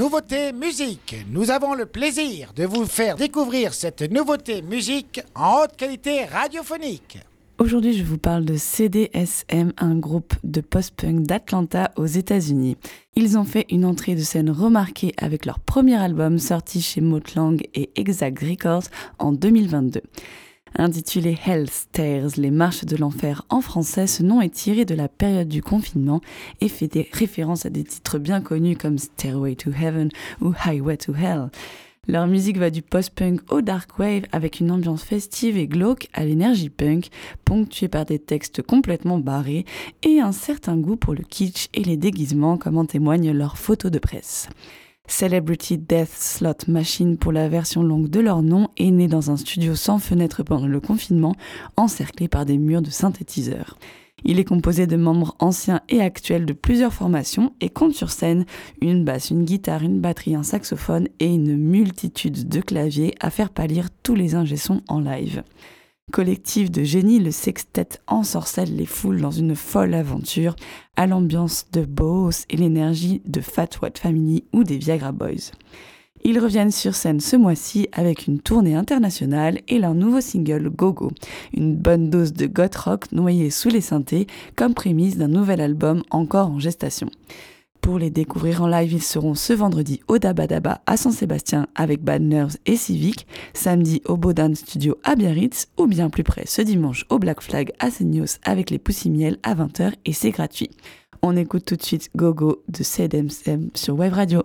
nouveauté musique. Nous avons le plaisir de vous faire découvrir cette nouveauté musique en haute qualité radiophonique. Aujourd'hui, je vous parle de CDSM, un groupe de post-punk d'Atlanta aux États-Unis. Ils ont fait une entrée de scène remarquée avec leur premier album sorti chez Motlang et Exact Records en 2022. Intitulé Hell Stairs, les marches de l'enfer en français, ce nom est tiré de la période du confinement et fait des références à des titres bien connus comme Stairway to Heaven ou Highway to Hell. Leur musique va du post-punk au dark wave avec une ambiance festive et glauque à l'énergie punk, ponctuée par des textes complètement barrés et un certain goût pour le kitsch et les déguisements comme en témoignent leurs photos de presse. Celebrity Death Slot Machine pour la version longue de leur nom est né dans un studio sans fenêtre pendant le confinement, encerclé par des murs de synthétiseurs. Il est composé de membres anciens et actuels de plusieurs formations et compte sur scène une basse, une guitare, une batterie, un saxophone et une multitude de claviers à faire pâlir tous les ingé-sons en live. Collectif de génie, le sextet ensorcelle les foules dans une folle aventure à l'ambiance de Boss et l'énergie de Fat White Family ou des Viagra Boys. Ils reviennent sur scène ce mois-ci avec une tournée internationale et leur nouveau single Gogo, une bonne dose de goth rock noyée sous les synthés comme prémisse d'un nouvel album encore en gestation. Pour les découvrir en live, ils seront ce vendredi au Dabadaba à Saint-Sébastien avec Bad Nerves et Civic, samedi au Bodan Studio à Biarritz ou bien plus près ce dimanche au Black Flag à Seignos avec les Poussimiel à 20h et c'est gratuit. On écoute tout de suite Gogo de CDMCM sur Web Radio.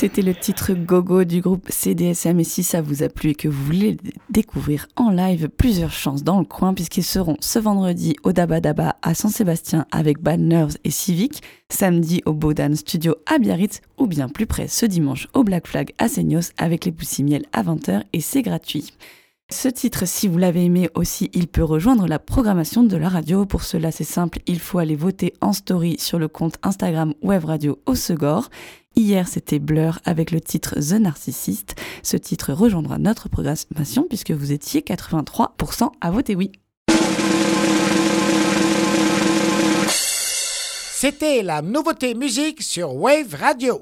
C'était le titre Gogo du groupe CDSM et si ça vous a plu et que vous voulez découvrir en live, plusieurs chances dans le coin puisqu'ils seront ce vendredi au Daba Daba à Saint-Sébastien avec Bad Nerves et Civic, samedi au Bodan Studio à Biarritz ou bien plus près ce dimanche au Black Flag à Seignos avec les Poussimiel à 20h et c'est gratuit. Ce titre, si vous l'avez aimé aussi, il peut rejoindre la programmation de la radio. Pour cela, c'est simple, il faut aller voter en story sur le compte Instagram Web Radio au Segor. Hier, c'était Blur avec le titre The Narcissist. Ce titre rejoindra notre programmation puisque vous étiez 83% à voter oui. C'était la nouveauté musique sur Wave Radio.